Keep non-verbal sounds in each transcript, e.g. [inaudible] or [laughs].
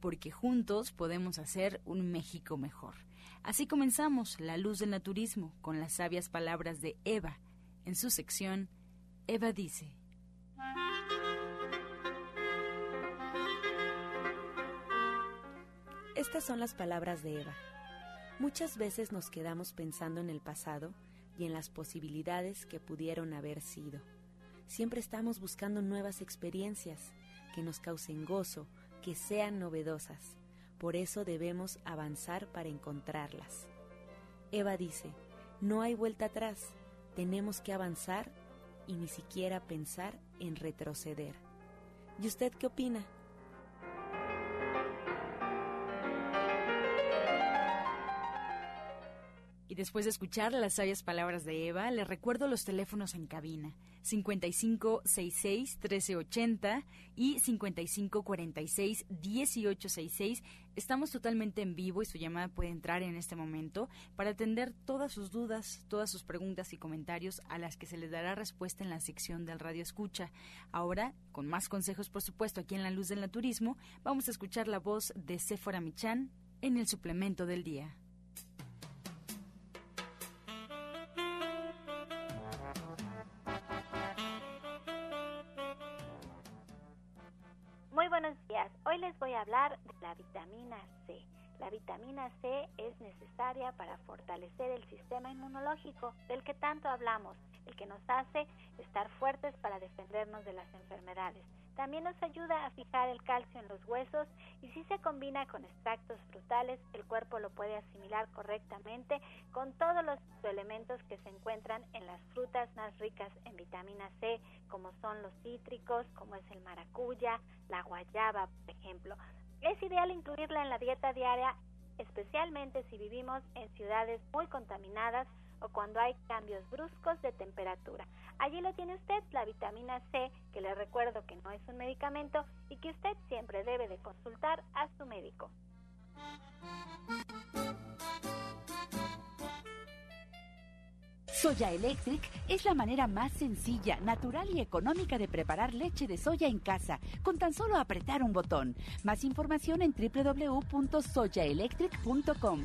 porque juntos podemos hacer un México mejor. Así comenzamos La Luz del Naturismo con las sabias palabras de Eva. En su sección, Eva dice. Estas son las palabras de Eva. Muchas veces nos quedamos pensando en el pasado y en las posibilidades que pudieron haber sido. Siempre estamos buscando nuevas experiencias que nos causen gozo, que sean novedosas. Por eso debemos avanzar para encontrarlas. Eva dice, no hay vuelta atrás, tenemos que avanzar y ni siquiera pensar en retroceder. ¿Y usted qué opina? Y después de escuchar las sabias palabras de Eva, le recuerdo los teléfonos en cabina. 5566-1380 y 5546-1866. Estamos totalmente en vivo y su llamada puede entrar en este momento para atender todas sus dudas, todas sus preguntas y comentarios a las que se les dará respuesta en la sección del Radio Escucha. Ahora, con más consejos, por supuesto, aquí en La Luz del Naturismo, vamos a escuchar la voz de Sephora Michan en el suplemento del día. Hablar de la vitamina C. La vitamina C es necesaria para fortalecer el sistema inmunológico del que tanto hablamos, el que nos hace estar fuertes para defendernos de las enfermedades. También nos ayuda a fijar el calcio en los huesos y si se combina con extractos frutales, el cuerpo lo puede asimilar correctamente con todos los elementos que se encuentran en las frutas más ricas en vitamina C, como son los cítricos, como es el maracuya, la guayaba, por ejemplo. Es ideal incluirla en la dieta diaria, especialmente si vivimos en ciudades muy contaminadas o cuando hay cambios bruscos de temperatura. Allí lo tiene usted, la vitamina C, que le recuerdo que no es un medicamento y que usted siempre debe de consultar a su médico. Soya Electric es la manera más sencilla, natural y económica de preparar leche de soya en casa, con tan solo apretar un botón. Más información en www.soyaelectric.com.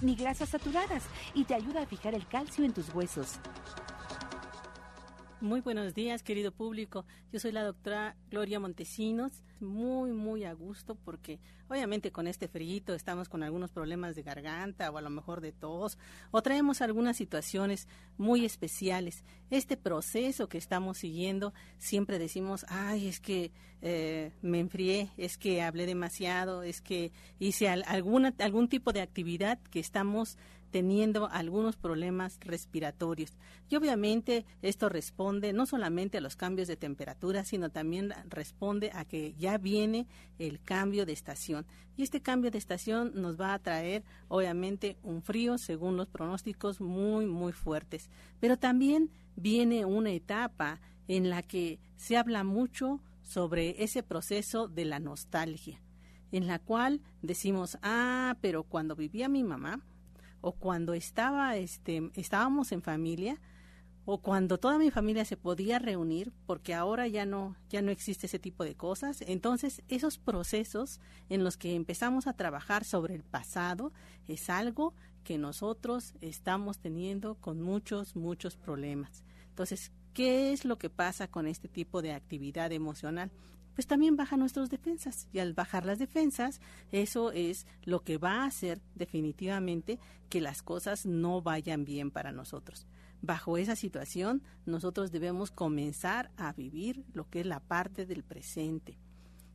ni grasas saturadas y te ayuda a fijar el calcio en tus huesos. Muy buenos días, querido público. Yo soy la doctora Gloria Montesinos. Muy, muy a gusto porque obviamente con este frío estamos con algunos problemas de garganta o a lo mejor de tos o traemos algunas situaciones muy especiales. Este proceso que estamos siguiendo siempre decimos, ay, es que eh, me enfrié, es que hablé demasiado, es que hice alguna, algún tipo de actividad que estamos teniendo algunos problemas respiratorios. Y obviamente esto responde no solamente a los cambios de temperatura, sino también responde a que ya viene el cambio de estación. Y este cambio de estación nos va a traer obviamente un frío, según los pronósticos, muy, muy fuertes. Pero también viene una etapa en la que se habla mucho sobre ese proceso de la nostalgia en la cual decimos, ah, pero cuando vivía mi mamá, o cuando estaba, este, estábamos en familia, o cuando toda mi familia se podía reunir, porque ahora ya no, ya no existe ese tipo de cosas. Entonces, esos procesos en los que empezamos a trabajar sobre el pasado es algo que nosotros estamos teniendo con muchos, muchos problemas. Entonces, ¿qué es lo que pasa con este tipo de actividad emocional? Pues también baja nuestras defensas y al bajar las defensas, eso es lo que va a hacer definitivamente que las cosas no vayan bien para nosotros. Bajo esa situación, nosotros debemos comenzar a vivir lo que es la parte del presente.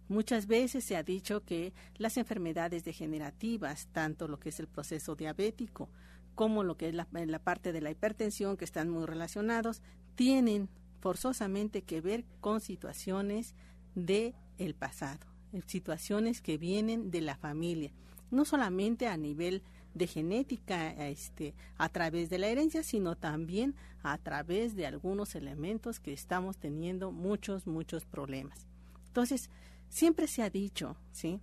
Muchas veces se ha dicho que las enfermedades degenerativas, tanto lo que es el proceso diabético como lo que es la, parte de la hipertensión, que están muy relacionados, tienen forzosamente que ver con situaciones de el pasado, situaciones que vienen de la familia, no solamente a nivel de genética este, a través de la herencia, sino también a través de algunos elementos que estamos teniendo muchos, muchos problemas. Entonces, siempre se ha dicho, ¿sí?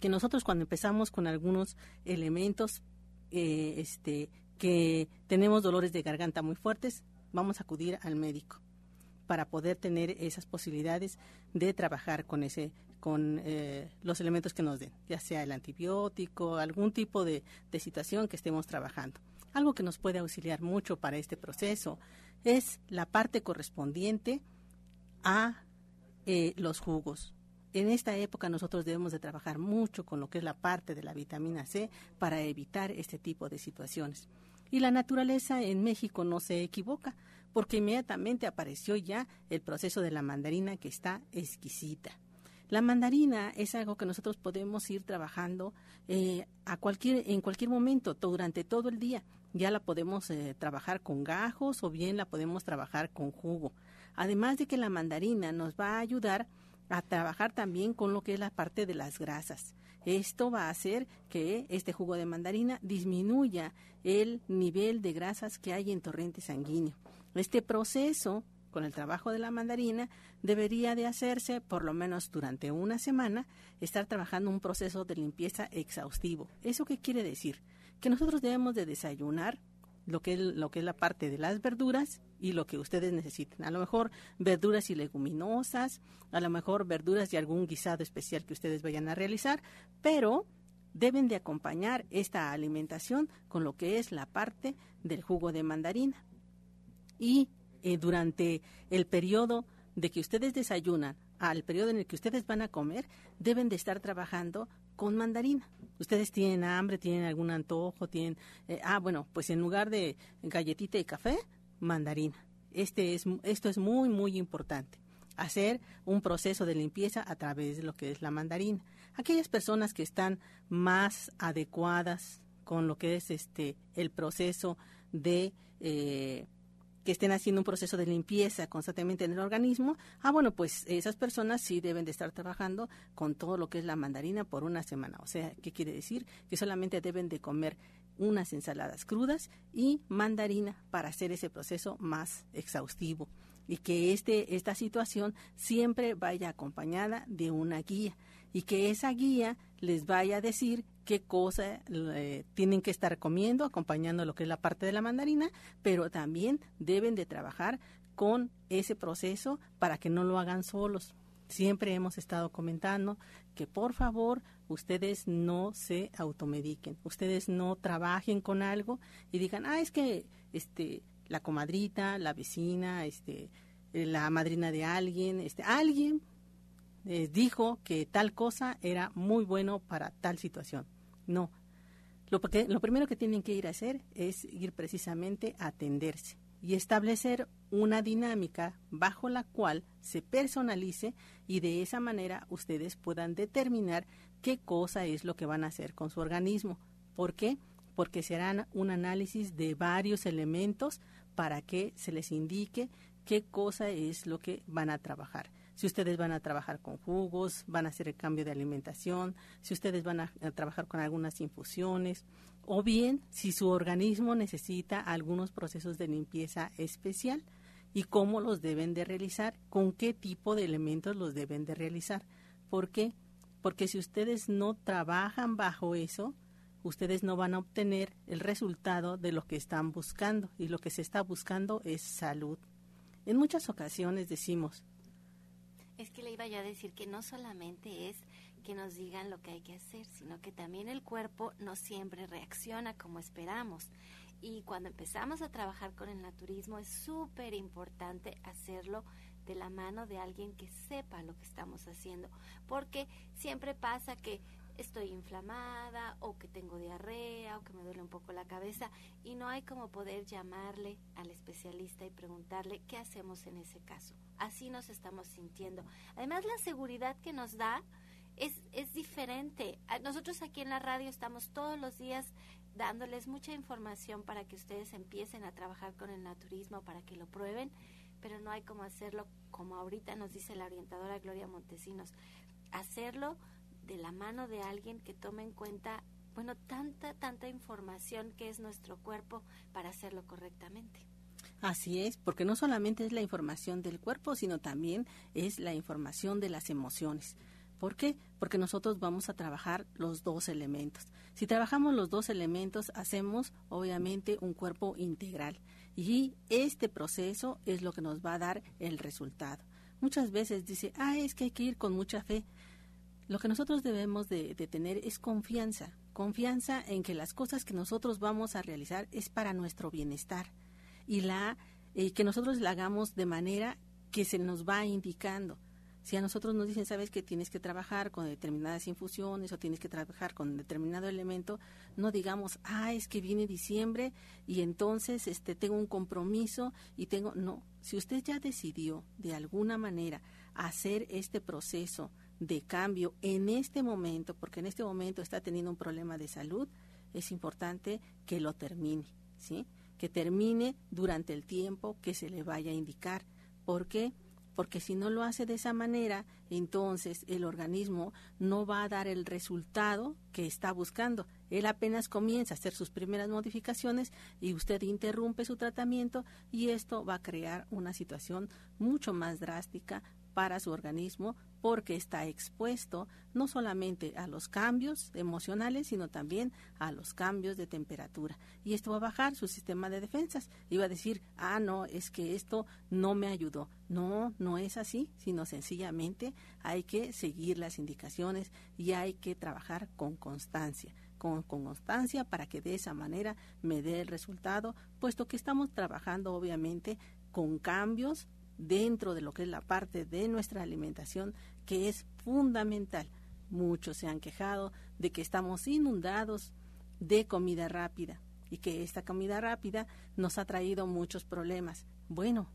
Que nosotros cuando empezamos con algunos elementos eh, este, que tenemos dolores de garganta muy fuertes, vamos a acudir al médico para poder tener esas posibilidades de trabajar con ese con eh, los elementos que nos den, ya sea el antibiótico, algún tipo de, de situación que estemos trabajando. Algo que nos puede auxiliar mucho para este proceso es la parte correspondiente a eh, los jugos. En esta época nosotros debemos de trabajar mucho con lo que es la parte de la vitamina C para evitar este tipo de situaciones. Y la naturaleza en México no se equivoca, porque inmediatamente apareció ya el proceso de la mandarina que está exquisita. La mandarina es algo que nosotros podemos ir trabajando eh, a cualquier, en cualquier momento, durante todo el día. Ya la podemos eh, trabajar con gajos o bien la podemos trabajar con jugo. Además de que la mandarina nos va a ayudar a trabajar también con lo que es la parte de las grasas. Esto va a hacer que este jugo de mandarina disminuya el nivel de grasas que hay en torrente sanguíneo. Este proceso con el trabajo de la mandarina, debería de hacerse por lo menos durante una semana, estar trabajando un proceso de limpieza exhaustivo. ¿Eso qué quiere decir? Que nosotros debemos de desayunar lo que, es, lo que es la parte de las verduras y lo que ustedes necesiten. A lo mejor verduras y leguminosas, a lo mejor verduras y algún guisado especial que ustedes vayan a realizar, pero deben de acompañar esta alimentación con lo que es la parte del jugo de mandarina. Y eh, durante el periodo de que ustedes desayunan al periodo en el que ustedes van a comer, deben de estar trabajando con mandarina. Ustedes tienen hambre, tienen algún antojo, tienen... Eh, ah, bueno, pues en lugar de galletita y café, mandarina. Este es, esto es muy, muy importante. Hacer un proceso de limpieza a través de lo que es la mandarina. Aquellas personas que están más adecuadas con lo que es este el proceso de eh, que estén haciendo un proceso de limpieza constantemente en el organismo, ah, bueno, pues esas personas sí deben de estar trabajando con todo lo que es la mandarina por una semana. O sea, ¿qué quiere decir? Que solamente deben de comer unas ensaladas crudas y mandarina para hacer ese proceso más exhaustivo y que este, esta situación siempre vaya acompañada de una guía y que esa guía les vaya a decir qué cosa eh, tienen que estar comiendo, acompañando lo que es la parte de la mandarina, pero también deben de trabajar con ese proceso para que no lo hagan solos. Siempre hemos estado comentando que por favor ustedes no se automediquen, ustedes no trabajen con algo y digan, ah, es que este, la comadrita, la vecina, este, la madrina de alguien, este, alguien eh, dijo que tal cosa era muy bueno para tal situación. No. Lo, lo primero que tienen que ir a hacer es ir precisamente a atenderse y establecer una dinámica bajo la cual se personalice y de esa manera ustedes puedan determinar qué cosa es lo que van a hacer con su organismo. ¿Por qué? Porque serán un análisis de varios elementos para que se les indique qué cosa es lo que van a trabajar si ustedes van a trabajar con jugos, van a hacer el cambio de alimentación, si ustedes van a, trabajar con algunas infusiones, o bien si su organismo necesita algunos procesos de limpieza especial y cómo los deben de realizar, con qué tipo de elementos los deben de realizar. ¿Por qué? Porque si ustedes no trabajan bajo eso, ustedes no van a obtener el resultado de lo que están buscando y lo que se está buscando es salud. En muchas ocasiones decimos, es que le iba yo a decir que no solamente es que nos digan lo que hay que hacer, sino que también el cuerpo no siempre reacciona como esperamos. Y cuando empezamos a trabajar con el naturismo es súper importante hacerlo de la mano de alguien que sepa lo que estamos haciendo, porque siempre pasa que estoy inflamada o que tengo diarrea o que me duele un poco la cabeza y no hay como poder llamarle al especialista y preguntarle qué hacemos en ese caso. Así nos estamos sintiendo. Además, la seguridad que nos da es, es diferente. Nosotros aquí en la radio estamos todos los días dándoles mucha información para que ustedes empiecen a trabajar con el naturismo, para que lo prueben pero no hay como hacerlo como ahorita nos dice la orientadora Gloria Montesinos, hacerlo de la mano de alguien que tome en cuenta, bueno, tanta, tanta información que es nuestro cuerpo para hacerlo correctamente. Así es, porque no solamente es la información del cuerpo, sino también es la información de las emociones. ¿Por qué? Porque nosotros vamos a trabajar los dos elementos. Si trabajamos los dos elementos, hacemos obviamente un cuerpo integral. Y este proceso es lo que nos va a dar el resultado. Muchas veces dice, ah, es que hay que ir con mucha fe. Lo que nosotros debemos de, tener es confianza, confianza en que las cosas que nosotros vamos a realizar es para nuestro bienestar y la que nosotros la hagamos de manera que se nos va indicando. Si a nosotros nos dicen, sabes que tienes que trabajar con determinadas infusiones o tienes que trabajar con determinado elemento, no digamos, ah, es que viene diciembre y entonces este tengo un compromiso y tengo no, si usted ya decidió de alguna manera hacer este proceso de cambio en este momento, porque en este momento está teniendo un problema de salud, es importante que lo termine, ¿sí? Que termine durante el tiempo que se le vaya a indicar. ¿Por qué? porque si no lo hace de esa manera, entonces el organismo no va a dar el resultado que está buscando. Él apenas comienza a hacer sus primeras modificaciones y usted interrumpe su tratamiento y esto va a crear una situación mucho más drástica para su organismo porque está expuesto no solamente a los cambios emocionales, sino también a los cambios de temperatura. Y esto va a bajar su sistema de defensas. Y va a decir, ah, no, es que esto no me ayudó. No, no es así, sino sencillamente hay que seguir las indicaciones y hay que trabajar con constancia. Con, con, constancia para que de esa manera me dé el resultado, puesto que estamos trabajando obviamente con cambios dentro de lo que es la parte de nuestra alimentación que es fundamental. Muchos se han quejado de que estamos inundados de comida rápida y que esta comida rápida nos ha traído muchos problemas. Bueno,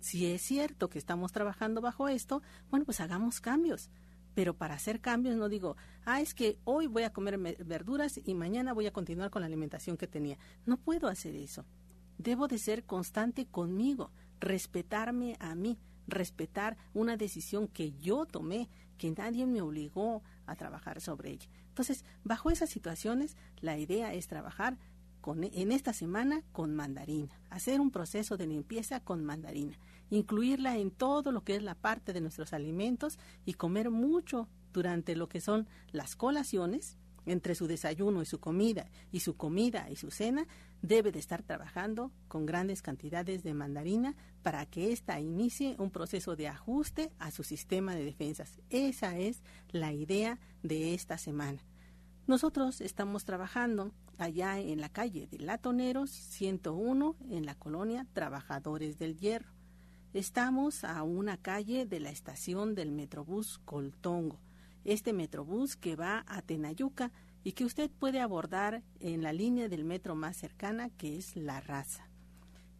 si es cierto que estamos trabajando bajo esto, bueno, pues hagamos cambios. Pero para hacer cambios no digo, ah, es que hoy voy a comer verduras y mañana voy a continuar con la alimentación que tenía. No puedo hacer eso. Debo de ser constante conmigo respetarme a mí, respetar una decisión que yo tomé, que nadie me obligó a trabajar sobre ella. Entonces, bajo esas situaciones, la idea es trabajar con, en esta semana con mandarina, hacer un proceso de limpieza con mandarina, incluirla en todo lo que es la parte de nuestros alimentos y comer mucho durante lo que son las colaciones, entre su desayuno y su comida y su comida y su cena, debe de estar trabajando con grandes cantidades de mandarina para que ésta inicie un proceso de ajuste a su sistema de defensas. Esa es la idea de esta semana. Nosotros estamos trabajando allá en la calle de Latoneros 101 en la colonia Trabajadores del Hierro. Estamos a una calle de la estación del Metrobús Coltongo este Metrobús que va a Tenayuca y que usted puede abordar en la línea del metro más cercana que es La Raza.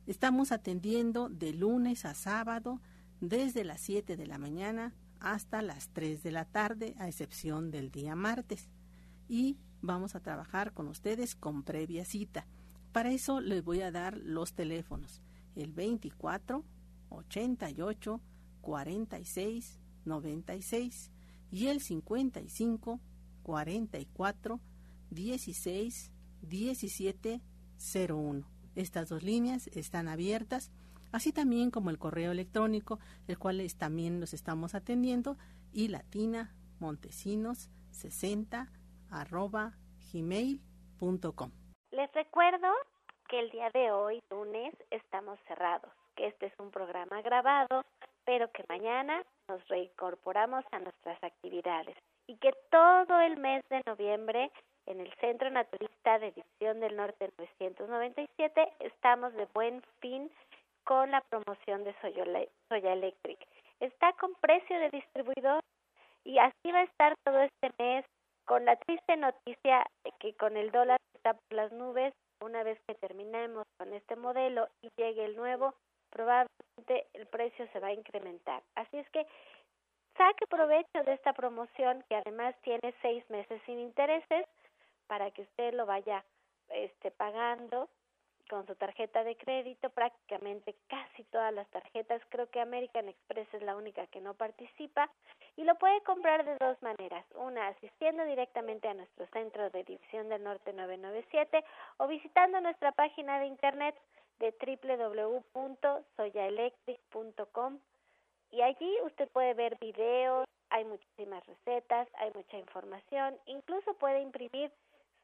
Estamos atendiendo de lunes a sábado desde las 7 de la mañana hasta las 3 de la tarde, a excepción del día martes. Y vamos a trabajar con ustedes con previa cita. Para eso les voy a dar los teléfonos. El 24 88 46 96 y el 55 44 16 17 01. Estas dos líneas están abiertas, así también como el correo electrónico, el cual también los estamos atendiendo, y latina montesinos 60 arroba gmail.com. Les recuerdo que el día de hoy, lunes, estamos cerrados, que este es un programa grabado pero que mañana nos reincorporamos a nuestras actividades. Y que todo el mes de noviembre en el Centro Naturista de División del Norte 997 estamos de buen fin con la promoción de Soya Electric. Está con precio de distribuidor y así va a estar todo este mes con la triste noticia de que con el dólar está por las nubes, una vez que terminemos con este modelo y llegue el nuevo, probablemente el precio se va a incrementar. Así es que saque provecho de esta promoción que además tiene seis meses sin intereses para que usted lo vaya este, pagando con su tarjeta de crédito, prácticamente casi todas las tarjetas, creo que American Express es la única que no participa, y lo puede comprar de dos maneras, una asistiendo directamente a nuestro centro de División del Norte 997 o visitando nuestra página de internet de www.soyaelectric.com y allí usted puede ver videos, hay muchísimas recetas, hay mucha información, incluso puede imprimir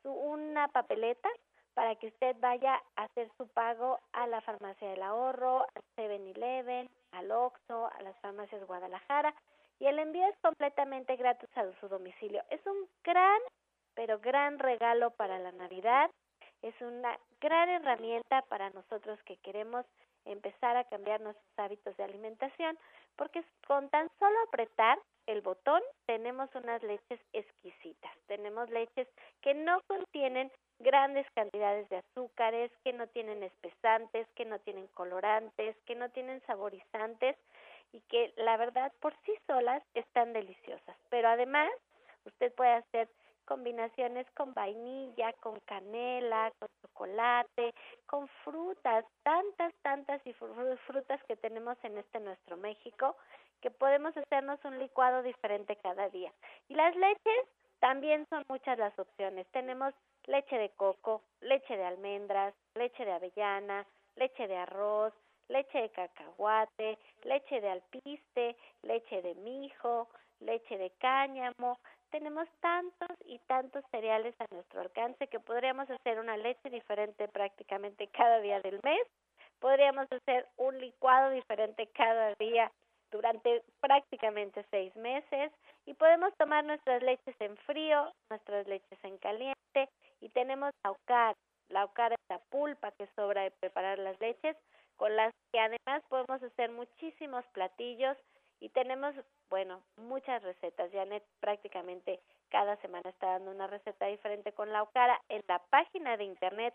su, una papeleta para que usted vaya a hacer su pago a la farmacia del ahorro, al 7-Eleven, al Oxxo, a las farmacias Guadalajara y el envío es completamente gratis a su domicilio. Es un gran, pero gran regalo para la Navidad. Es una gran herramienta para nosotros que queremos empezar a cambiar nuestros hábitos de alimentación, porque con tan solo apretar el botón tenemos unas leches exquisitas. Tenemos leches que no contienen grandes cantidades de azúcares, que no tienen espesantes, que no tienen colorantes, que no tienen saborizantes y que la verdad por sí solas están deliciosas. Pero además usted puede hacer combinaciones con vainilla, con canela, con chocolate, con frutas, tantas, tantas y frutas que tenemos en este nuestro México, que podemos hacernos un licuado diferente cada día. Y las leches también son muchas las opciones. Tenemos leche de coco, leche de almendras, leche de avellana, leche de arroz, leche de cacahuate, leche de alpiste, leche de mijo, leche de cáñamo. Tenemos tantos y tantos cereales a nuestro alcance que podríamos hacer una leche diferente prácticamente cada día del mes. Podríamos hacer un licuado diferente cada día durante prácticamente seis meses y podemos tomar nuestras leches en frío, nuestras leches en caliente y tenemos aucar. La aucar es la pulpa que sobra de preparar las leches con las que además podemos hacer muchísimos platillos y tenemos, bueno, muchas recetas. Janet prácticamente cada semana está dando una receta diferente con la aucara en la página de internet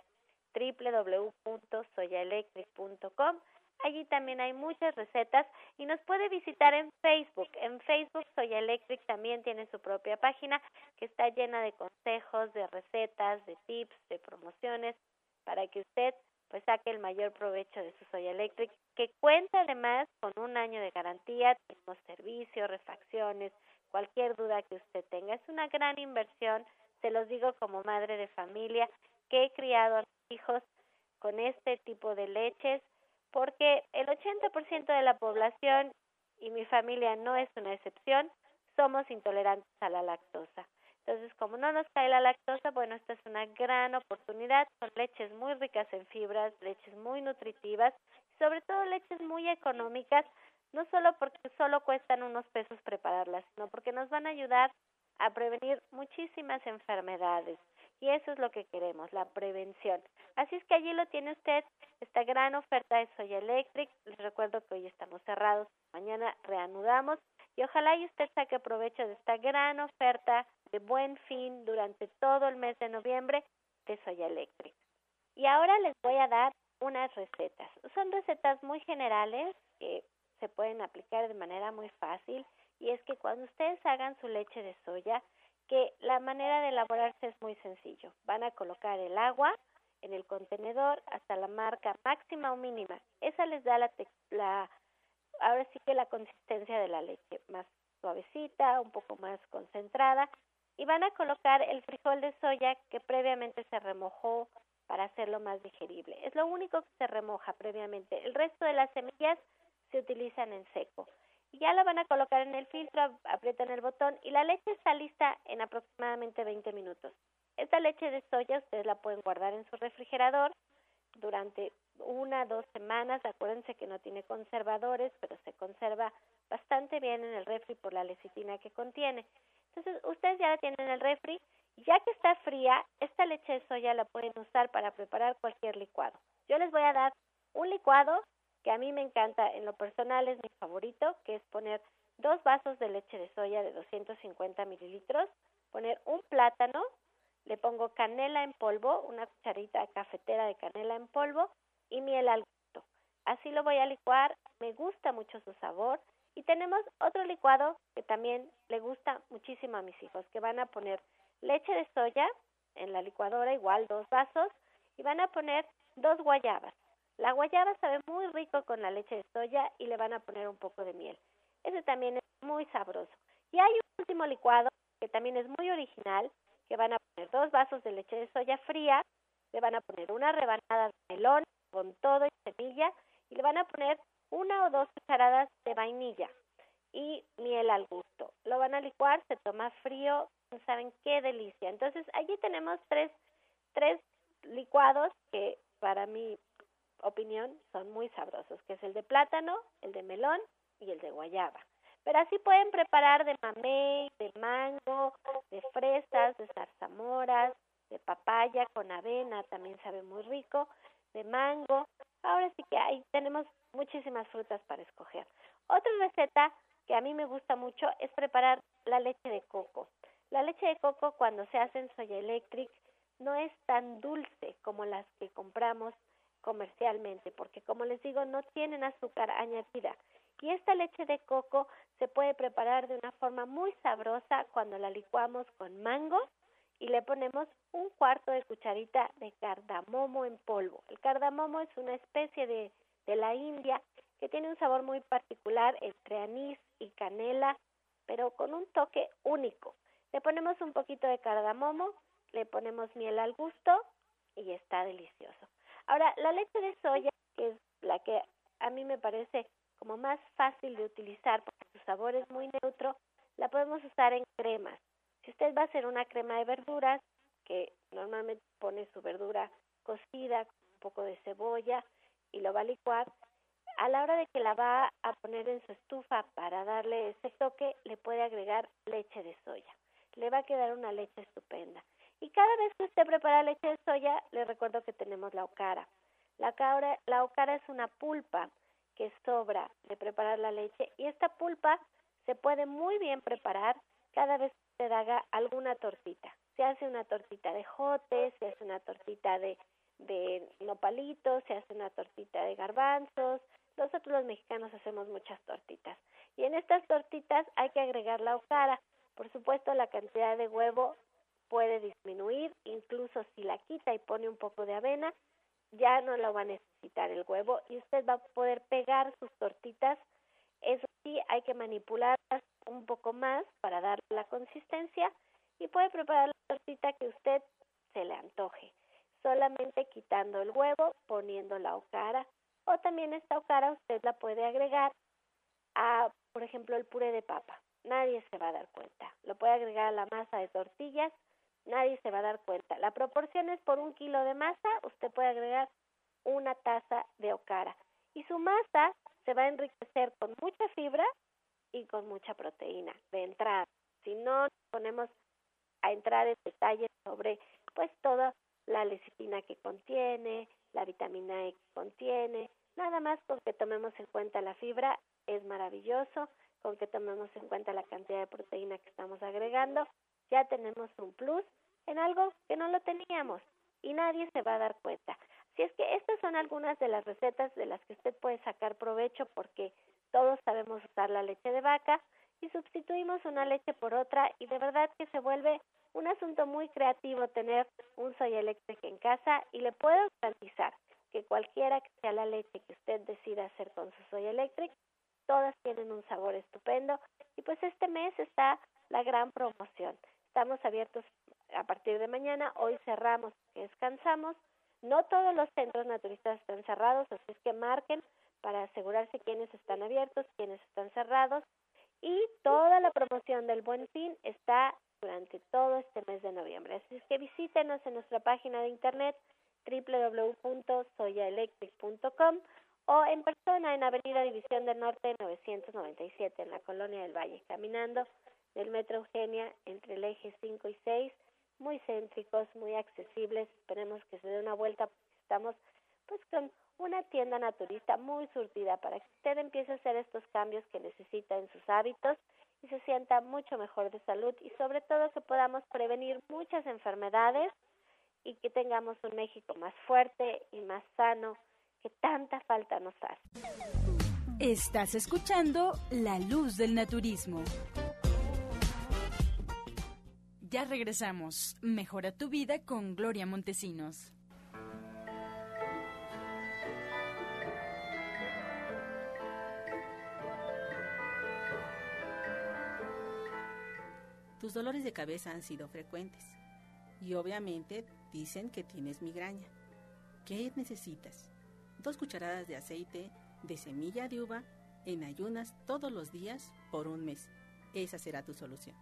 www.soyaelectric.com Allí también hay muchas recetas y nos puede visitar en Facebook. En Facebook Soya Electric también tiene su propia página que está llena de consejos, de recetas, de tips, de promociones para que usted pues saque el mayor provecho de su Soya Electric que cuenta además con un año de garantía, tenemos servicio, refacciones, cualquier duda que usted tenga. Es una gran inversión, se los digo como madre de familia que he criado a mis hijos con este tipo de leches porque el 80% de la población, y mi familia no es una excepción, somos intolerantes a la lactosa. Entonces, como no nos cae la lactosa, bueno, esta es una gran oportunidad. Son leches muy ricas en fibras, leches muy nutritivas, sobre todo leches muy económicas, no solo porque solo cuestan unos pesos prepararlas, sino porque nos van a ayudar a prevenir muchísimas enfermedades. Y eso es lo que queremos, la prevención. Así es que allí lo tiene usted, esta gran oferta de Soya Electric. Les recuerdo que hoy estamos cerrados, mañana reanudamos y ojalá y usted saque provecho de esta gran oferta de buen fin durante todo el mes de noviembre de Soya Electric. Y ahora les voy a dar unas recetas. Son recetas muy generales que se pueden aplicar de manera muy fácil y es que cuando ustedes hagan su leche de soya, que la manera de elaborarse es muy sencillo. Van a colocar el agua en el contenedor hasta la marca máxima o mínima. Esa les da la, la ahora sí que la consistencia de la leche más suavecita, un poco más concentrada y van a colocar el frijol de soya que previamente se remojó para hacerlo más digerible. Es lo único que se remoja previamente. El resto de las semillas se utilizan en seco ya la van a colocar en el filtro, aprietan el botón y la leche está lista en aproximadamente 20 minutos. Esta leche de soya ustedes la pueden guardar en su refrigerador durante una, dos semanas. Acuérdense que no tiene conservadores, pero se conserva bastante bien en el refri por la lecitina que contiene. Entonces, ustedes ya la tienen en el refri. Ya que está fría, esta leche de soya la pueden usar para preparar cualquier licuado. Yo les voy a dar un licuado que a mí me encanta, en lo personal es mi favorito, que es poner dos vasos de leche de soya de 250 mililitros, poner un plátano, le pongo canela en polvo, una cucharita cafetera de canela en polvo y miel al gusto. Así lo voy a licuar, me gusta mucho su sabor y tenemos otro licuado que también le gusta muchísimo a mis hijos, que van a poner leche de soya en la licuadora, igual dos vasos, y van a poner dos guayabas. La guayaba sabe muy rico con la leche de soya y le van a poner un poco de miel. Ese también es muy sabroso. Y hay un último licuado que también es muy original, que van a poner dos vasos de leche de soya fría, le van a poner una rebanada de melón con todo y semilla y le van a poner una o dos cucharadas de vainilla y miel al gusto. Lo van a licuar, se toma frío, saben qué delicia. Entonces allí tenemos tres, tres licuados que para mi opinión son muy sabrosos, que es el de plátano, el de melón y el de guayaba. Pero así pueden preparar de mamey, de mango, de fresas, de zarzamoras, de papaya con avena, también sabe muy rico, de mango. Ahora sí que hay, tenemos muchísimas frutas para escoger. Otra receta que a mí me gusta mucho es preparar la leche de coco. La leche de coco cuando se hace en Soya Electric no es tan dulce como las que compramos comercialmente, porque como les digo, no tienen azúcar añadida. Y esta leche de coco se puede preparar de una forma muy sabrosa cuando la licuamos con mango y le ponemos un cuarto de cucharita de cardamomo en polvo. El cardamomo es una especie de, de la India que tiene un sabor muy particular entre anís y canela, pero con un toque único. Le ponemos un poquito de cardamomo, le ponemos miel al gusto y está delicioso. Ahora, la leche de soya, que es la que a mí me parece como más fácil de utilizar porque su sabor es muy neutro, la podemos usar en cremas. Si usted va a hacer una crema de verduras, que normalmente pone su verdura cocida un poco de cebolla y lo va a licuar, a la hora de que la va a poner en su estufa para darle ese toque, le puede agregar leche de soya. Le va a quedar una leche estupenda. Y cada vez que usted prepara leche de soya, le recuerdo que tenemos la ocara. La, cara, la ocara es una pulpa que sobra de preparar la leche y esta pulpa se puede muy bien preparar cada vez usted haga alguna tortita. Se hace una tortita de jote, se hace una tortita de, de nopalitos, se hace una tortita de garbanzos. Nosotros los mexicanos hacemos muchas tortitas. Y en estas tortitas hay que agregar la ocara. Por supuesto, la cantidad de huevo puede disminuir, incluso si la quita y pone un poco de avena, ya no lo va a necesitar el huevo y usted va a poder pegar sus tortitas. Eso sí, hay que manipularlas un poco más para darle la consistencia y puede preparar la tortita que usted se le antoje, solamente quitando el huevo, poniendo la ocara o también esta ocara usted la puede agregar a, por ejemplo, el puré de papa. Nadie se va a dar cuenta. Lo puede agregar a la masa de tortillas nadie se va a dar cuenta. La proporción es por un kilo de masa, usted puede agregar una taza de okara. Y su masa se va a enriquecer con mucha fibra y con mucha proteína de entrada. Si no ponemos a entrar en detalles sobre pues toda la lecitina que contiene, la vitamina E que contiene, nada más con que tomemos en cuenta la fibra es maravilloso, con que tomemos en cuenta la cantidad de proteína que estamos agregando ya tenemos un plus en algo que no lo teníamos y nadie se va a dar cuenta. Si es que estas son algunas de las recetas de las que usted puede sacar provecho porque todos sabemos usar la leche de vaca y sustituimos una leche por otra y de verdad que se vuelve un asunto muy creativo tener un soya eléctrica en casa y le puedo garantizar que cualquiera que sea la leche que usted decida hacer con su soya eléctrica, todas tienen un sabor estupendo y pues este mes está la gran promoción. Estamos abiertos a partir de mañana. Hoy cerramos, descansamos. No todos los centros naturistas están cerrados, así es que marquen para asegurarse quiénes están abiertos, quiénes están cerrados. Y toda la promoción del Buen Fin está durante todo este mes de noviembre. Así es que visítenos en nuestra página de internet www.soyaelectric.com o en persona en Avenida División del Norte 997 en la Colonia del Valle, caminando del Metro Eugenia entre el eje 5 y 6, muy céntricos, muy accesibles. Esperemos que se dé una vuelta. Estamos pues con una tienda naturista muy surtida para que usted empiece a hacer estos cambios que necesita en sus hábitos y se sienta mucho mejor de salud y sobre todo que podamos prevenir muchas enfermedades y que tengamos un México más fuerte y más sano que tanta falta nos hace. Estás escuchando La Luz del Naturismo. Ya regresamos. Mejora tu vida con Gloria Montesinos. Tus dolores de cabeza han sido frecuentes y obviamente dicen que tienes migraña. ¿Qué necesitas? Dos cucharadas de aceite de semilla de uva en ayunas todos los días por un mes. Esa será tu solución.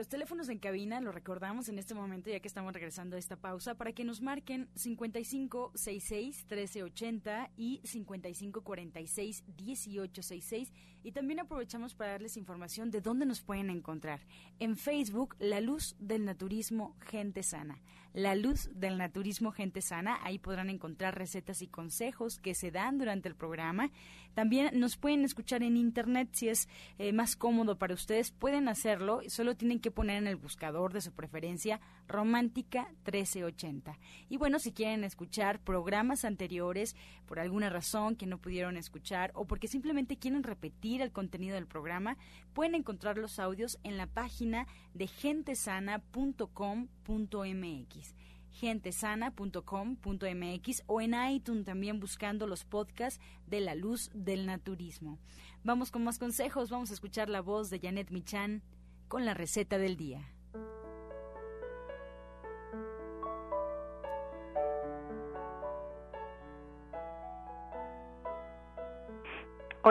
Los teléfonos en cabina los recordamos en este momento ya que estamos regresando a esta pausa para que nos marquen 5566 1380 y 5546 1866 y también aprovechamos para darles información de dónde nos pueden encontrar. En Facebook, La Luz del Naturismo Gente Sana. La Luz del Naturismo Gente Sana, ahí podrán encontrar recetas y consejos que se dan durante el programa. También nos pueden escuchar en internet si es eh, más cómodo para ustedes, pueden hacerlo, solo tienen que poner en el buscador de su preferencia Romántica 1380. Y bueno, si quieren escuchar programas anteriores por alguna razón que no pudieron escuchar o porque simplemente quieren repetir el contenido del programa, pueden encontrar los audios en la página de gentesana.com.mx gentesana.com.mx o en iTunes también buscando los podcasts de la luz del naturismo. Vamos con más consejos, vamos a escuchar la voz de Janet Michan con la receta del día.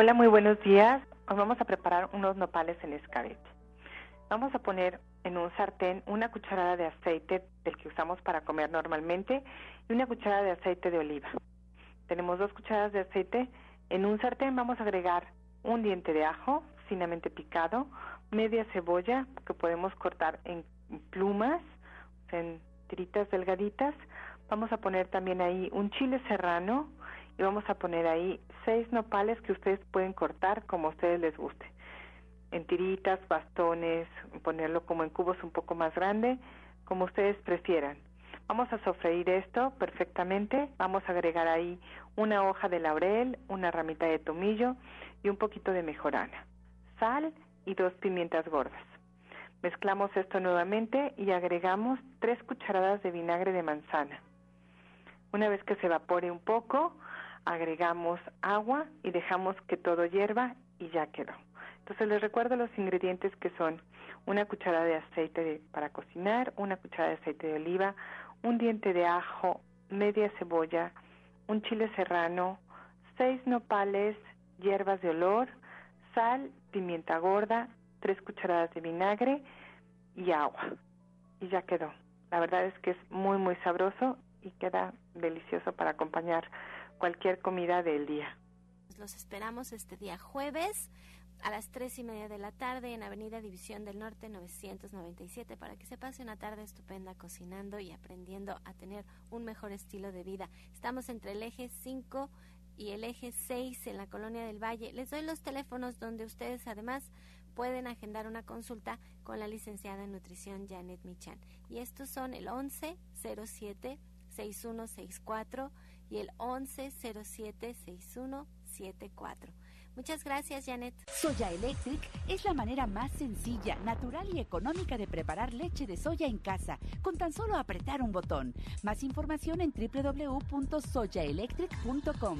Hola, muy buenos días. Hoy vamos a preparar unos nopales en escabeche. Vamos a poner en un sartén una cucharada de aceite del que usamos para comer normalmente y una cucharada de aceite de oliva. Tenemos dos cucharadas de aceite. En un sartén vamos a agregar un diente de ajo finamente picado, media cebolla que podemos cortar en plumas, en tiritas delgaditas. Vamos a poner también ahí un chile serrano y vamos a poner ahí seis nopales que ustedes pueden cortar como a ustedes les guste. En tiritas, bastones, ponerlo como en cubos un poco más grande, como ustedes prefieran. Vamos a sofreír esto perfectamente. Vamos a agregar ahí una hoja de laurel, una ramita de tomillo y un poquito de mejorana. Sal y dos pimientas gordas. Mezclamos esto nuevamente y agregamos tres cucharadas de vinagre de manzana. Una vez que se evapore un poco, agregamos agua y dejamos que todo hierva y ya quedó. Entonces les recuerdo los ingredientes que son una cucharada de aceite para cocinar, una cucharada de aceite de oliva, un diente de ajo, media cebolla, un chile serrano, seis nopales, hierbas de olor, sal, pimienta gorda, tres cucharadas de vinagre y agua. Y ya quedó. La verdad es que es muy, muy sabroso y queda delicioso para acompañar cualquier comida del día. Los esperamos este día jueves a las tres y media de la tarde en Avenida División del Norte 997 para que se pase una tarde estupenda cocinando y aprendiendo a tener un mejor estilo de vida. Estamos entre el eje 5 y el eje 6 en la Colonia del Valle. Les doy los teléfonos donde ustedes además pueden agendar una consulta con la licenciada en nutrición Janet Michan. Y estos son el 1107 6164 y el 1107 6174. Muchas gracias, Janet. Soya Electric es la manera más sencilla, natural y económica de preparar leche de soya en casa, con tan solo apretar un botón. Más información en www.soyaelectric.com.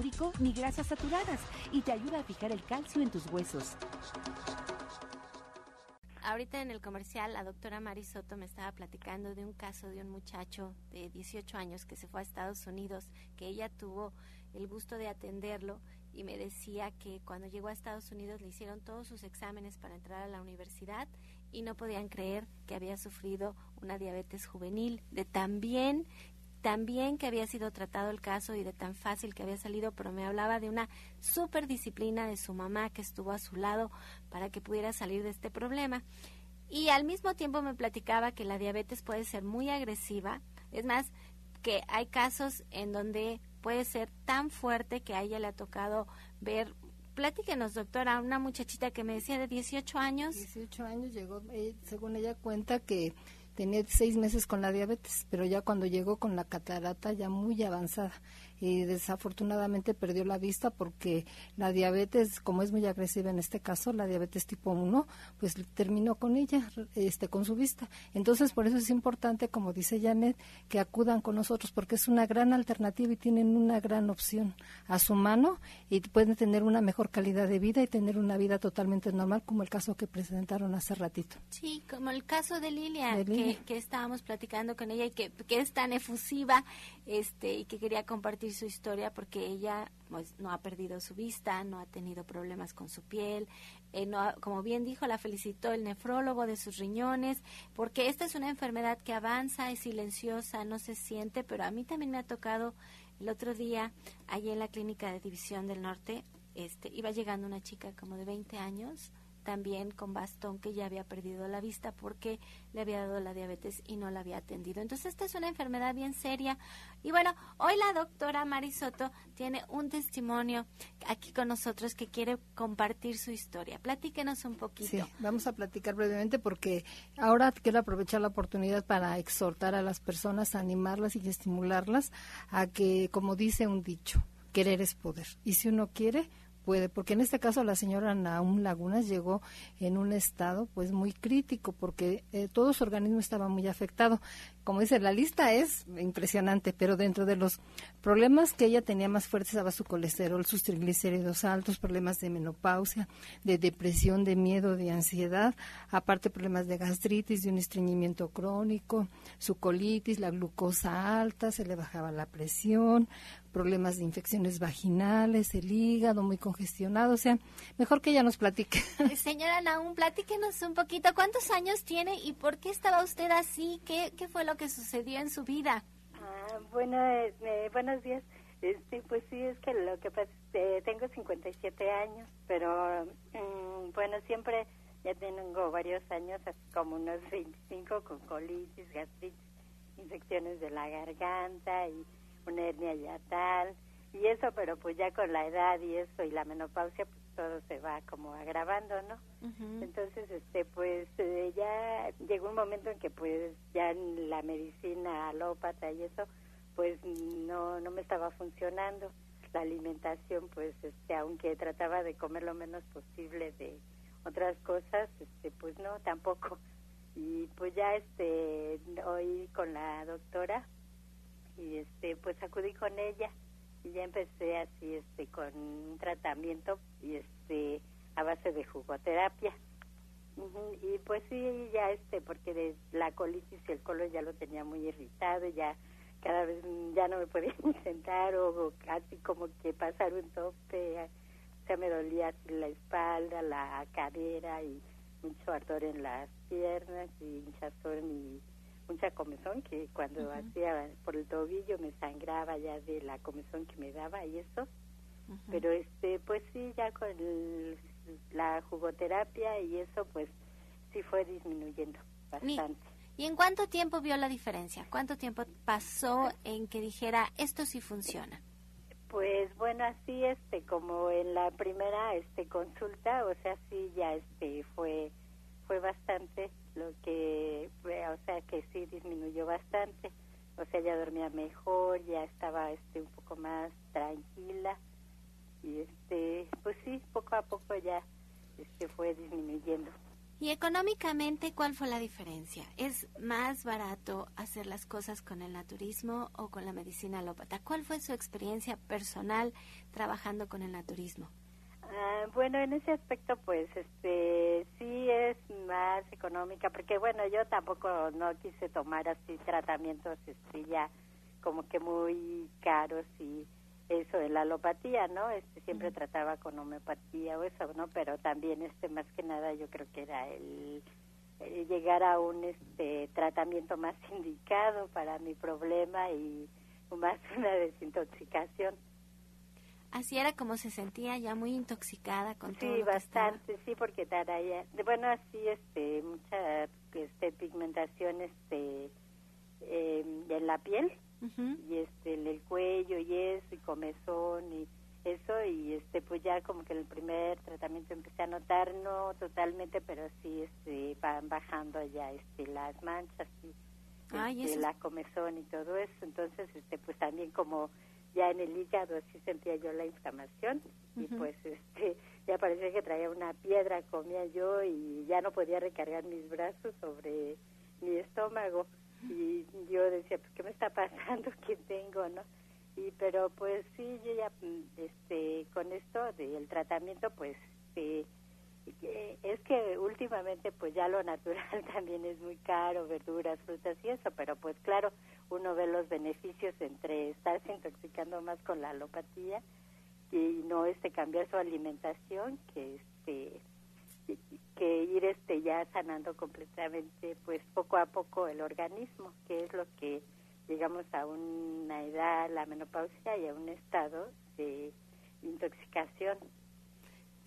ni grasas saturadas y te ayuda a fijar el calcio en tus huesos. Ahorita en el comercial la doctora Mari Soto me estaba platicando de un caso de un muchacho de 18 años que se fue a Estados Unidos, que ella tuvo el gusto de atenderlo y me decía que cuando llegó a Estados Unidos le hicieron todos sus exámenes para entrar a la universidad y no podían creer que había sufrido una diabetes juvenil, de tan bien también que había sido tratado el caso y de tan fácil que había salido, pero me hablaba de una super disciplina de su mamá que estuvo a su lado para que pudiera salir de este problema. Y al mismo tiempo me platicaba que la diabetes puede ser muy agresiva, es más, que hay casos en donde puede ser tan fuerte que a ella le ha tocado ver Platíquenos, doctora, una muchachita que me decía de 18 años. 18 años llegó, eh, según ella cuenta que tenía seis meses con la diabetes, pero ya cuando llegó con la catarata ya muy avanzada y desafortunadamente perdió la vista porque la diabetes, como es muy agresiva en este caso, la diabetes tipo 1, pues terminó con ella, este, con su vista. Entonces, por eso es importante, como dice Janet, que acudan con nosotros porque es una gran alternativa y tienen una gran opción a su mano y pueden tener una mejor calidad de vida y tener una vida totalmente normal, como el caso que presentaron hace ratito. Sí, como el caso de Lilia, Que, que, estábamos platicando con ella y que, que es tan efusiva este, y que quería compartir su historia porque ella pues, no ha perdido su vista, no ha tenido problemas con su piel, eh, no como bien dijo, la felicitó el nefrólogo de sus riñones, porque esta es una enfermedad que avanza, es silenciosa, no se siente, pero a mí también me ha tocado. El otro día, allí en la clínica de División del Norte, este, iba llegando una chica como de 20 años, también con bastón que ya había perdido la vista porque le había dado la diabetes y no la había atendido. Entonces esta es una enfermedad bien seria. Y bueno, hoy la doctora Marisoto tiene un testimonio aquí con nosotros que quiere compartir su historia. Platíquenos un poquito. Sí, vamos a platicar brevemente porque ahora quiero aprovechar la oportunidad para exhortar a las personas, animarlas y estimularlas a que, como dice un dicho, querer es poder. Y si uno quiere, puede, porque en este caso la señora Naum Lagunas llegó en un estado pues muy crítico porque eh, todo su organismo estaba muy afectado. Como dice, la lista es impresionante, pero dentro de los problemas que ella tenía más fuertes estaba su colesterol, sus triglicéridos altos, problemas de menopausia, de depresión, de miedo, de ansiedad, aparte problemas de gastritis, de un estreñimiento crónico, su colitis, la glucosa alta, se le bajaba la presión, problemas de infecciones vaginales, el hígado muy congestionado, o sea, mejor que ella nos platique. Eh, señora Naum, platíquenos un poquito, ¿cuántos años tiene y por qué estaba usted así? ¿Qué, qué fue lo que sucedió en su vida? Ah, bueno, eh, buenos días. Este, pues sí, es que lo que pasa, eh, tengo 57 años, pero mm, bueno, siempre ya tengo varios años, así como unos 25 con colitis, gastritis, infecciones de la garganta y una hernia yatal y eso, pero pues ya con la edad y eso y la menopausia, pues todo se va como agravando, ¿no? Entonces, este, pues eh, ya llegó un momento en que pues ya la medicina alópata y eso, pues no, no me estaba funcionando. La alimentación, pues, este, aunque trataba de comer lo menos posible de otras cosas, este, pues no, tampoco. Y pues ya, este, hoy con la doctora, y este pues acudí con ella y ya empecé así este con un tratamiento y este a base de jugoterapia. Y pues sí ya este porque de la colitis y el colon ya lo tenía muy irritado ya cada vez ya no me podía [laughs] sentar o, casi como que pasar un tope o sea me dolía así la espalda la cadera y mucho ardor en las piernas y hinchazón y mucha comezón que cuando hacía por el tobillo me sangraba ya de la comezón que me daba y eso pero este pues sí ya con la jugoterapia y eso pues sí fue disminuyendo bastante ¿Y en cuánto tiempo vio la diferencia? ¿Cuánto tiempo pasó en que dijera esto sí funciona? Pues bueno, así este como en la primera este consulta, o sea, sí ya este fue fue bastante lo que, que sí disminuyó bastante, o sea, ya dormía mejor, ya estaba este un poco más tranquila y este, pues sí, poco a poco ya este fue disminuyendo. Y económicamente, ¿cuál fue la diferencia? ¿Es más barato hacer las cosas con el naturismo o con la medicina alópata? ¿Cuál fue su experiencia personal trabajando con el naturismo? Ah, bueno, en ese aspecto, pues, este, sí es más económica, porque bueno, yo tampoco no quise tomar así tratamientos, este, ya como que muy caros y eso de la alopatía, ¿no? Este siempre trataba con homeopatía o eso, ¿no? Pero también este más que nada yo creo que era el, llegar a un este tratamiento más [laughs] indicado para mi problema y más una desintoxicación. Así era como se sentía ya muy intoxicada con todo. Sí, bastante, sí, porque taraya, bueno, así este mucha este pigmentación este eh, en la piel y este en el cuello y eso y comezón y eso y este pues ya como que en el primer tratamiento empecé a notar no totalmente pero sí este van bajando ya este las manchas y este, la comezón y todo eso entonces este pues también como ya en el hígado así sentía yo la inflamación y pues este ya parecía que traía una piedra comía yo y ya no podía recargar mis brazos sobre mi estómago. Y yo decía pues qué me está pasando [laughs] qué tengo no y pero pues sí yo ya este con esto del tratamiento pues este, es que últimamente pues ya lo natural [laughs] también es muy caro verduras frutas y eso pero pues claro uno ve los beneficios entre estarse intoxicando más con la alopatía y no este cambiar su alimentación que este que ir este ya sanando completamente pues poco a poco el organismo que es lo que llegamos a una edad la menopausia y a un estado de intoxicación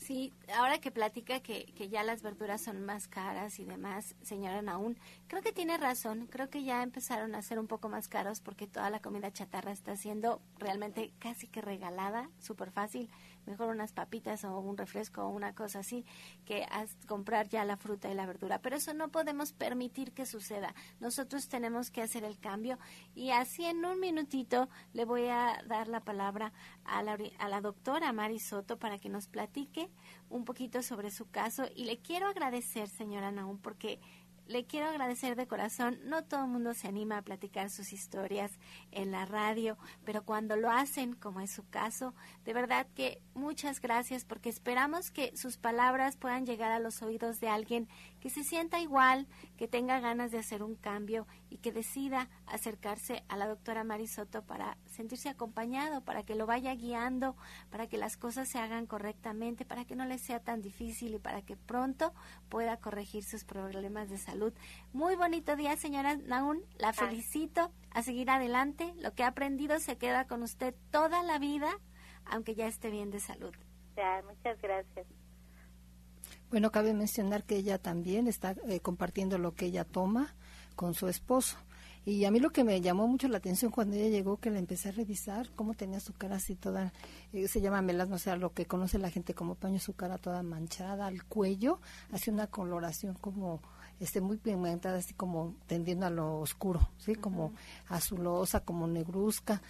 Sí, ahora que platica que, que ya las verduras son más caras y demás, señora Naún, creo que tiene razón. Creo que ya empezaron a ser un poco más caros porque toda la comida chatarra está siendo realmente casi que regalada, súper fácil mejor unas papitas o un refresco o una cosa así, que comprar ya la fruta y la verdura. Pero eso no podemos permitir que suceda. Nosotros tenemos que hacer el cambio y así en un minutito le voy a dar la palabra a la, a la doctora Mari Soto para que nos platique un poquito sobre su caso y le quiero agradecer, señora Naum, porque le quiero agradecer de corazón. No todo el mundo se anima a platicar sus historias en la radio, pero cuando lo hacen, como es su caso, de verdad que muchas gracias porque esperamos que sus palabras puedan llegar a los oídos de alguien que se sienta igual, que tenga ganas de hacer un cambio y que decida acercarse a la doctora Marisoto para sentirse acompañado, para que lo vaya guiando, para que las cosas se hagan correctamente, para que no le sea tan difícil y para que pronto pueda corregir sus problemas de salud. Muy bonito día, señora Naun. La felicito a seguir adelante. Lo que ha aprendido se queda con usted toda la vida, aunque ya esté bien de salud. Ya, muchas gracias. Bueno, cabe mencionar que ella también está eh, compartiendo lo que ella toma con su esposo. Y a mí lo que me llamó mucho la atención cuando ella llegó, que la empecé a revisar, cómo tenía su cara así toda, eh, se llama melasma, o sea, lo que conoce la gente como paño, su cara toda manchada, al cuello, hace una coloración como este muy pigmentada, así como tendiendo a lo oscuro, ¿sí? Como azulosa, como negruzca.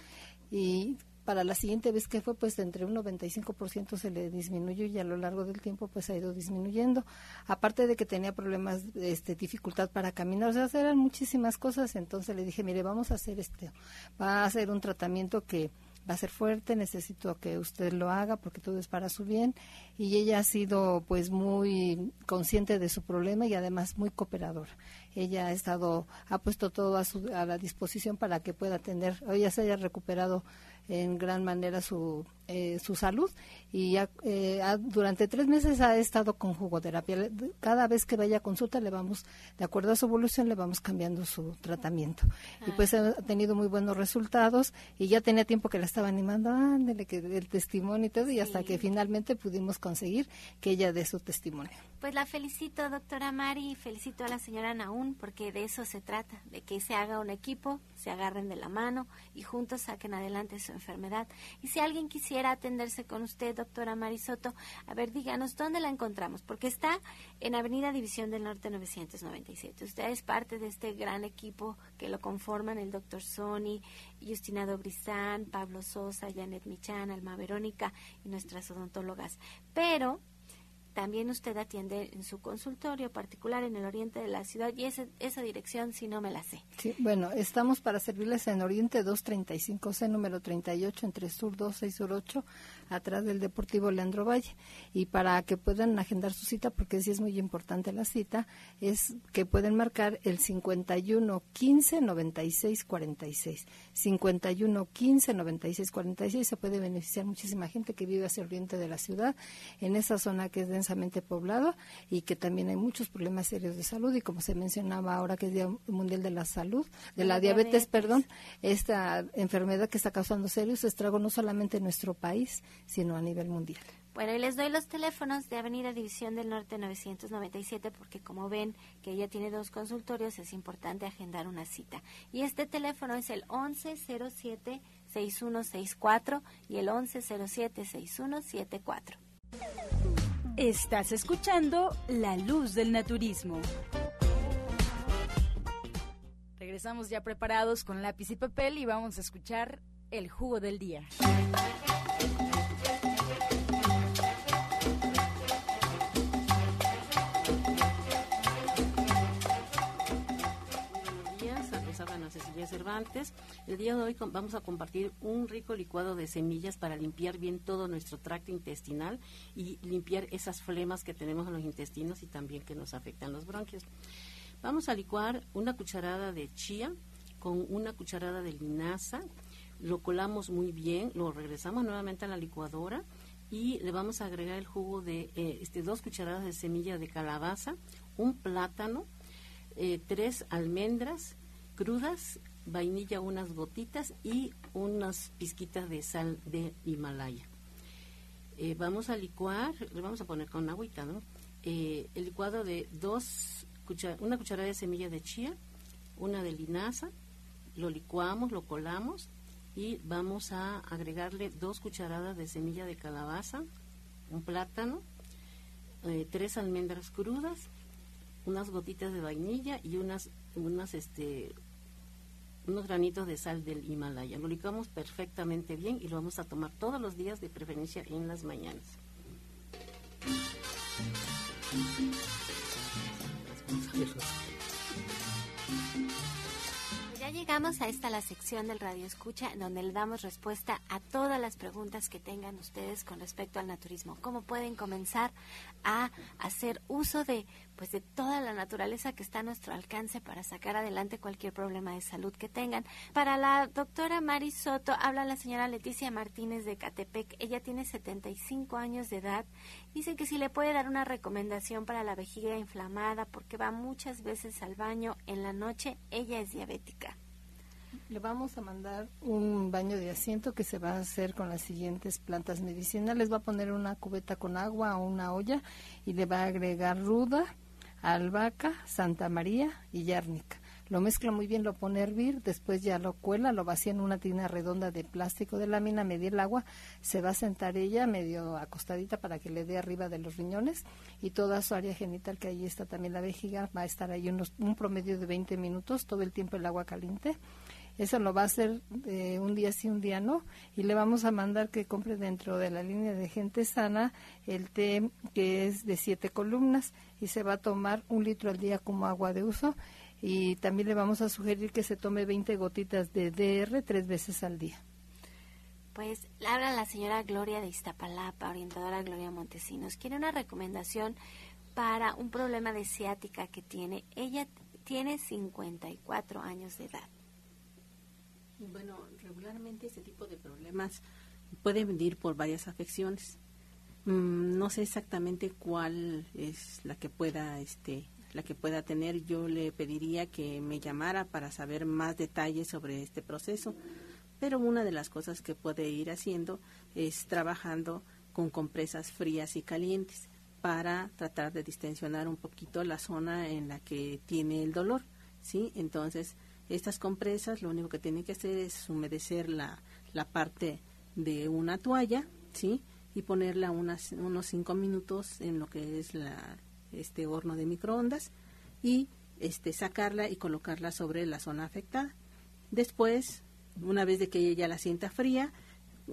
Y para la siguiente vez que fue, pues entre un 95% se le disminuyó y a lo largo del tiempo pues ha ido disminuyendo. Aparte de que tenía problemas, este, dificultad para caminar, o sea, eran muchísimas cosas, entonces le dije, mire, vamos a hacer este, va a hacer un tratamiento que va a ser fuerte, necesito que usted lo haga porque todo es para su bien y ella ha sido pues muy consciente de su problema y además muy cooperadora. Ella ha estado, ha puesto todo a, su, a la disposición para que pueda tener, ella se haya recuperado en gran manera su, eh, su salud y eh, durante tres meses ha estado con jugoterapia. Cada vez que vaya a consulta le vamos, de acuerdo a su evolución, le vamos cambiando su tratamiento. Y pues ha tenido muy buenos resultados y ya tenía tiempo que la estaba animando, ándele, que el testimonio y todo, y hasta que finalmente pudimos conseguir que ella dé su testimonio. Pues la felicito, doctora Mari, y felicito a la señora Naún, porque de eso se trata, de que se haga un equipo, se agarren de la mano y juntos saquen adelante su enfermedad. Y si alguien quisiera atenderse con usted, doctora Marisoto, a ver, díganos, ¿dónde la encontramos? Porque está en Avenida División del Norte 997. Usted es parte de este gran equipo que lo conforman el doctor Sony, Justina Dobrizán, Pablo Sosa, Janet Michan, Alma Verónica y nuestras odontólogas. Pero también usted atiende en su consultorio particular en el oriente de la ciudad y ese, esa dirección si no me la sé. Bueno, estamos para servirles en Oriente 235C, número 38, entre Sur 2, 6 Sur 8, atrás del Deportivo Leandro Valle. Y para que puedan agendar su cita, porque sí es muy importante la cita, es que pueden marcar el 51 15 96 46. 51 15 96 46 se puede beneficiar muchísima gente que vive hacia el oriente de la ciudad, en esa zona que es densamente poblada y que también hay muchos problemas serios de salud y como se mencionaba ahora que es Día Mundial de la Salud, de la, diabetes, perdón, esta enfermedad que está causando serios estragos no solamente en nuestro país, sino a nivel mundial. Bueno, y les doy los teléfonos de Avenida División del Norte 997 porque como ven que ella tiene dos consultorios es importante agendar una cita. Y este teléfono es el 1107-6164 y el 1107-6174. Estás escuchando La Luz del Naturismo. Regresamos ya preparados con lápiz y papel y vamos a escuchar el jugo del día. Cecilia Cervantes. El día de hoy vamos a compartir un rico licuado de semillas para limpiar bien todo nuestro tracto intestinal y limpiar esas flemas que tenemos en los intestinos y también que nos afectan los bronquios. Vamos a licuar una cucharada de chía con una cucharada de linaza, lo colamos muy bien, lo regresamos nuevamente a la licuadora y le vamos a agregar el jugo de eh, este, dos cucharadas de semilla de calabaza, un plátano, eh, tres almendras, crudas, vainilla unas gotitas y unas pizquitas de sal de Himalaya. Eh, vamos a licuar, le vamos a poner con agüita, ¿no? Eh, el licuado de dos, una cucharada de semilla de chía, una de linaza, lo licuamos, lo colamos y vamos a agregarle dos cucharadas de semilla de calabaza, un plátano, eh, tres almendras crudas, unas gotitas de vainilla y unas, unas este, unos granitos de sal del Himalaya. Lo licuamos perfectamente bien y lo vamos a tomar todos los días, de preferencia en las mañanas llegamos a esta la sección del Radio Escucha, donde le damos respuesta a todas las preguntas que tengan ustedes con respecto al naturismo. ¿Cómo pueden comenzar a hacer uso de, pues, de toda la naturaleza que está a nuestro alcance para sacar adelante cualquier problema de salud que tengan? Para la doctora Mari Soto, habla la señora Leticia Martínez de Catepec. Ella tiene 75 años de edad. Dice que si le puede dar una recomendación para la vejiga inflamada, porque va muchas veces al baño en la noche. Ella es diabética. Le vamos a mandar un baño de asiento que se va a hacer con las siguientes plantas medicinales. Va a poner una cubeta con agua o una olla y le va a agregar ruda, albahaca, santa maría y yárnica. Lo mezcla muy bien, lo pone a hervir, después ya lo cuela, lo vacía en una tina redonda de plástico de lámina, medir el agua, se va a sentar ella medio acostadita para que le dé arriba de los riñones y toda su área genital, que ahí está también la vejiga, va a estar ahí unos, un promedio de 20 minutos, todo el tiempo el agua caliente eso lo va a hacer eh, un día sí, un día no. Y le vamos a mandar que compre dentro de la línea de gente sana el té que es de siete columnas y se va a tomar un litro al día como agua de uso. Y también le vamos a sugerir que se tome 20 gotitas de DR tres veces al día. Pues habla la señora Gloria de Iztapalapa, orientadora Gloria Montesinos. Quiere una recomendación para un problema de ciática que tiene. Ella tiene 54 años de edad. Bueno, regularmente este tipo de problemas pueden venir por varias afecciones. Mm, no sé exactamente cuál es la que pueda este la que pueda tener yo le pediría que me llamara para saber más detalles sobre este proceso pero una de las cosas que puede ir haciendo es trabajando con compresas frías y calientes para tratar de distensionar un poquito la zona en la que tiene el dolor sí entonces estas compresas lo único que tienen que hacer es humedecer la, la parte de una toalla, ¿sí? Y ponerla unos cinco minutos en lo que es la, este horno de microondas y este, sacarla y colocarla sobre la zona afectada. Después, una vez de que ella la sienta fría,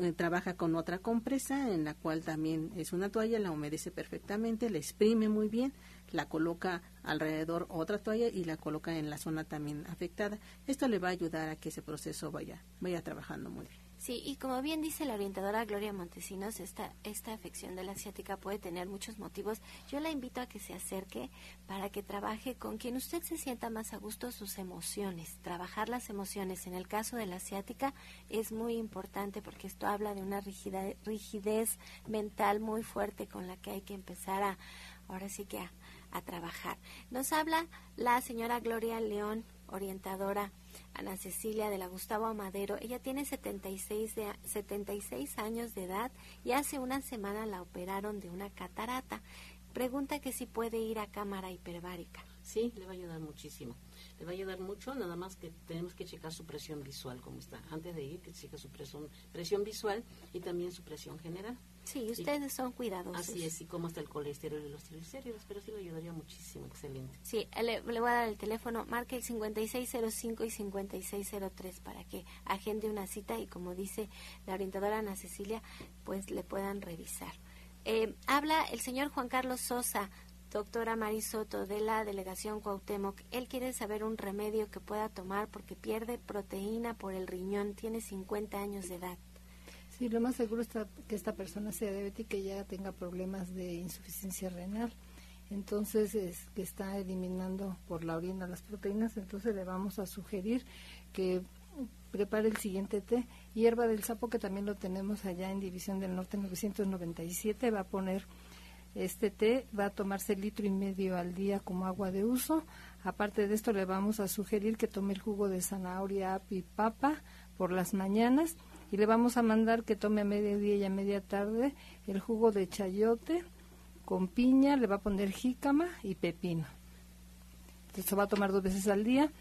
eh, trabaja con otra compresa en la cual también es una toalla, la humedece perfectamente, la exprime muy bien, la coloca alrededor otra toalla y la coloca en la zona también afectada. Esto le va a ayudar a que ese proceso vaya, vaya trabajando muy bien. Sí, y como bien dice la orientadora Gloria Montesinos, esta, esta afección de la asiática puede tener muchos motivos. Yo la invito a que se acerque para que trabaje con quien usted se sienta más a gusto sus emociones. Trabajar las emociones en el caso de la asiática es muy importante porque esto habla de una rigidez, mental muy fuerte con la que hay que empezar a, ahora sí que a trabajar. Nos habla la señora Gloria León, orientadora Ana Cecilia de la Gustavo Amadero. Ella tiene 76, de, 76 años de edad y hace una semana la operaron de una catarata. Pregunta que si puede ir a cámara hiperbárica. Sí, le va a ayudar muchísimo. Le va a ayudar mucho, nada más que tenemos que checar su presión visual, como está. Antes de ir, que cheque su presión, presión visual y también su presión general. Sí, ustedes son cuidadosos. Así es, y cómo está el colesterol y los triglicéridos, pero sí le ayudaría muchísimo, excelente. Sí, le, le, voy a dar el teléfono, marque el 5605 y 5603 para que agende una cita y como dice la orientadora Ana Cecilia, pues le puedan revisar. Eh, habla el señor Juan Carlos Sosa, doctora Marisoto de la delegación Cuauhtémoc. Él quiere saber un remedio que pueda tomar porque pierde proteína por el riñón, tiene 50 años de edad. Sí, lo más seguro es que esta persona sea diabética y ya tenga problemas de insuficiencia renal. Entonces, es que está eliminando por la orina las proteínas, entonces le vamos a sugerir que prepare el siguiente té. Hierba del sapo, que también lo tenemos allá en División del Norte 997, va a poner este té, va a tomarse litro y medio al día como agua de uso. Aparte de esto, le vamos a sugerir que tome el jugo de zanahoria, y papa por las mañanas y le vamos a mandar que tome a mediodía y a media tarde el jugo de chayote con piña, le va a poner jícama y pepino. Esto va a tomar dos veces al día.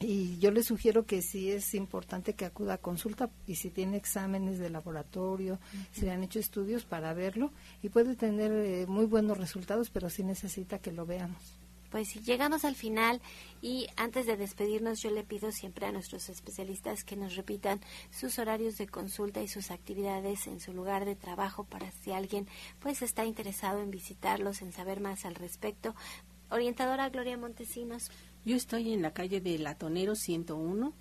Y yo le sugiero que sí es importante que acuda a consulta y si tiene exámenes de laboratorio, si le han hecho estudios para verlo y puede tener eh, muy buenos resultados, pero sí necesita que lo veamos pues si llegamos al final y antes de despedirnos yo le pido siempre a nuestros especialistas que nos repitan sus horarios de consulta y sus actividades en su lugar de trabajo para si alguien pues está interesado en visitarlos, en saber más al respecto. Orientadora Gloria Montesinos. Yo estoy en la calle de Latonero 101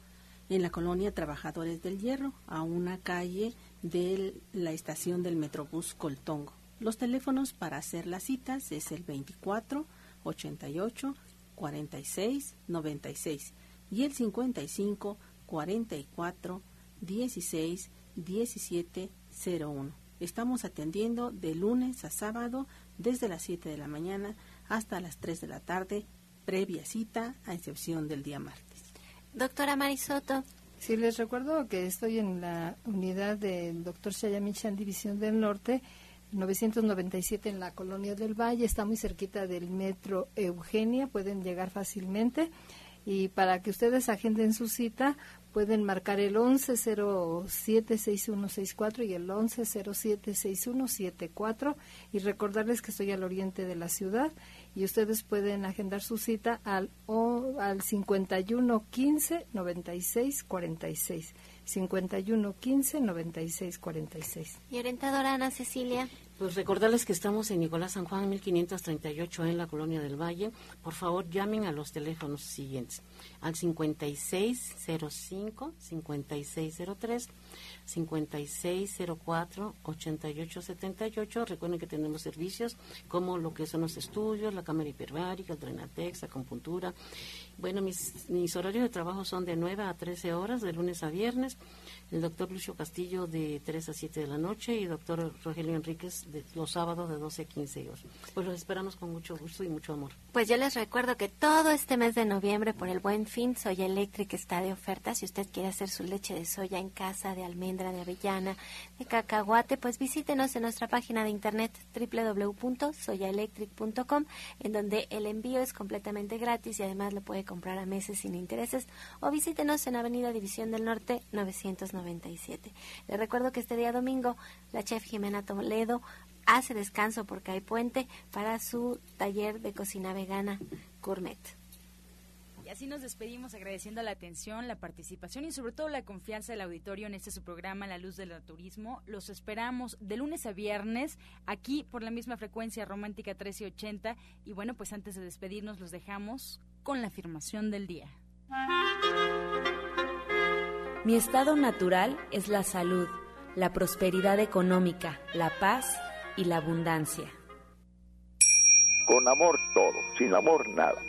en la colonia Trabajadores del Hierro, a una calle de la estación del Metrobús Coltongo. Los teléfonos para hacer las citas es el 24 88 46 96 y el 55 44 16 17 01. Estamos atendiendo de lunes a sábado desde las 7 de la mañana hasta las 3 de la tarde, previa cita a excepción del día martes. Doctora Marisoto. Sí, les recuerdo que estoy en la unidad del doctor Shayamichan, División del Norte, 997 en la Colonia del Valle, está muy cerquita del metro Eugenia, pueden llegar fácilmente. Y para que ustedes agenden su cita, pueden marcar el 11076164 y el 11076174 y recordarles que estoy al oriente de la ciudad y ustedes pueden agendar su cita al, o, al 5115 9646. 51 15 96 46. Y orientadora Ana Cecilia. Pues recordarles que estamos en Nicolás San Juan 1538 en la Colonia del Valle. Por favor, llamen a los teléfonos siguientes. Al 5605 5603 5604-8878. Recuerden que tenemos servicios como lo que son los estudios, la cámara hiperbárica, el drenatex, acupuntura. Bueno, mis, mis horarios de trabajo son de 9 a 13 horas, de lunes a viernes. El doctor Lucio Castillo de 3 a 7 de la noche y el doctor Rogelio Enríquez de los sábados de 12 a 15 horas. Pues los esperamos con mucho gusto y mucho amor. Pues yo les recuerdo que todo este mes de noviembre, por el buen fin, Soya Electric está de oferta. Si usted quiere hacer su leche de soya en casa, de almendra, de avellana, de cacahuate, pues visítenos en nuestra página de internet www.soyaelectric.com, en donde el envío es completamente gratis y además lo puede comprar a meses sin intereses, o visítenos en Avenida División del Norte 997. Le recuerdo que este día domingo la chef Jimena Toledo hace descanso porque hay puente para su taller de cocina vegana gourmet. Y así nos despedimos agradeciendo la atención, la participación y sobre todo la confianza del auditorio en este su programa La Luz del Turismo. Los esperamos de lunes a viernes aquí por la misma frecuencia romántica 1380 y bueno, pues antes de despedirnos los dejamos con la afirmación del día. Mi estado natural es la salud, la prosperidad económica, la paz y la abundancia. Con amor todo, sin amor nada.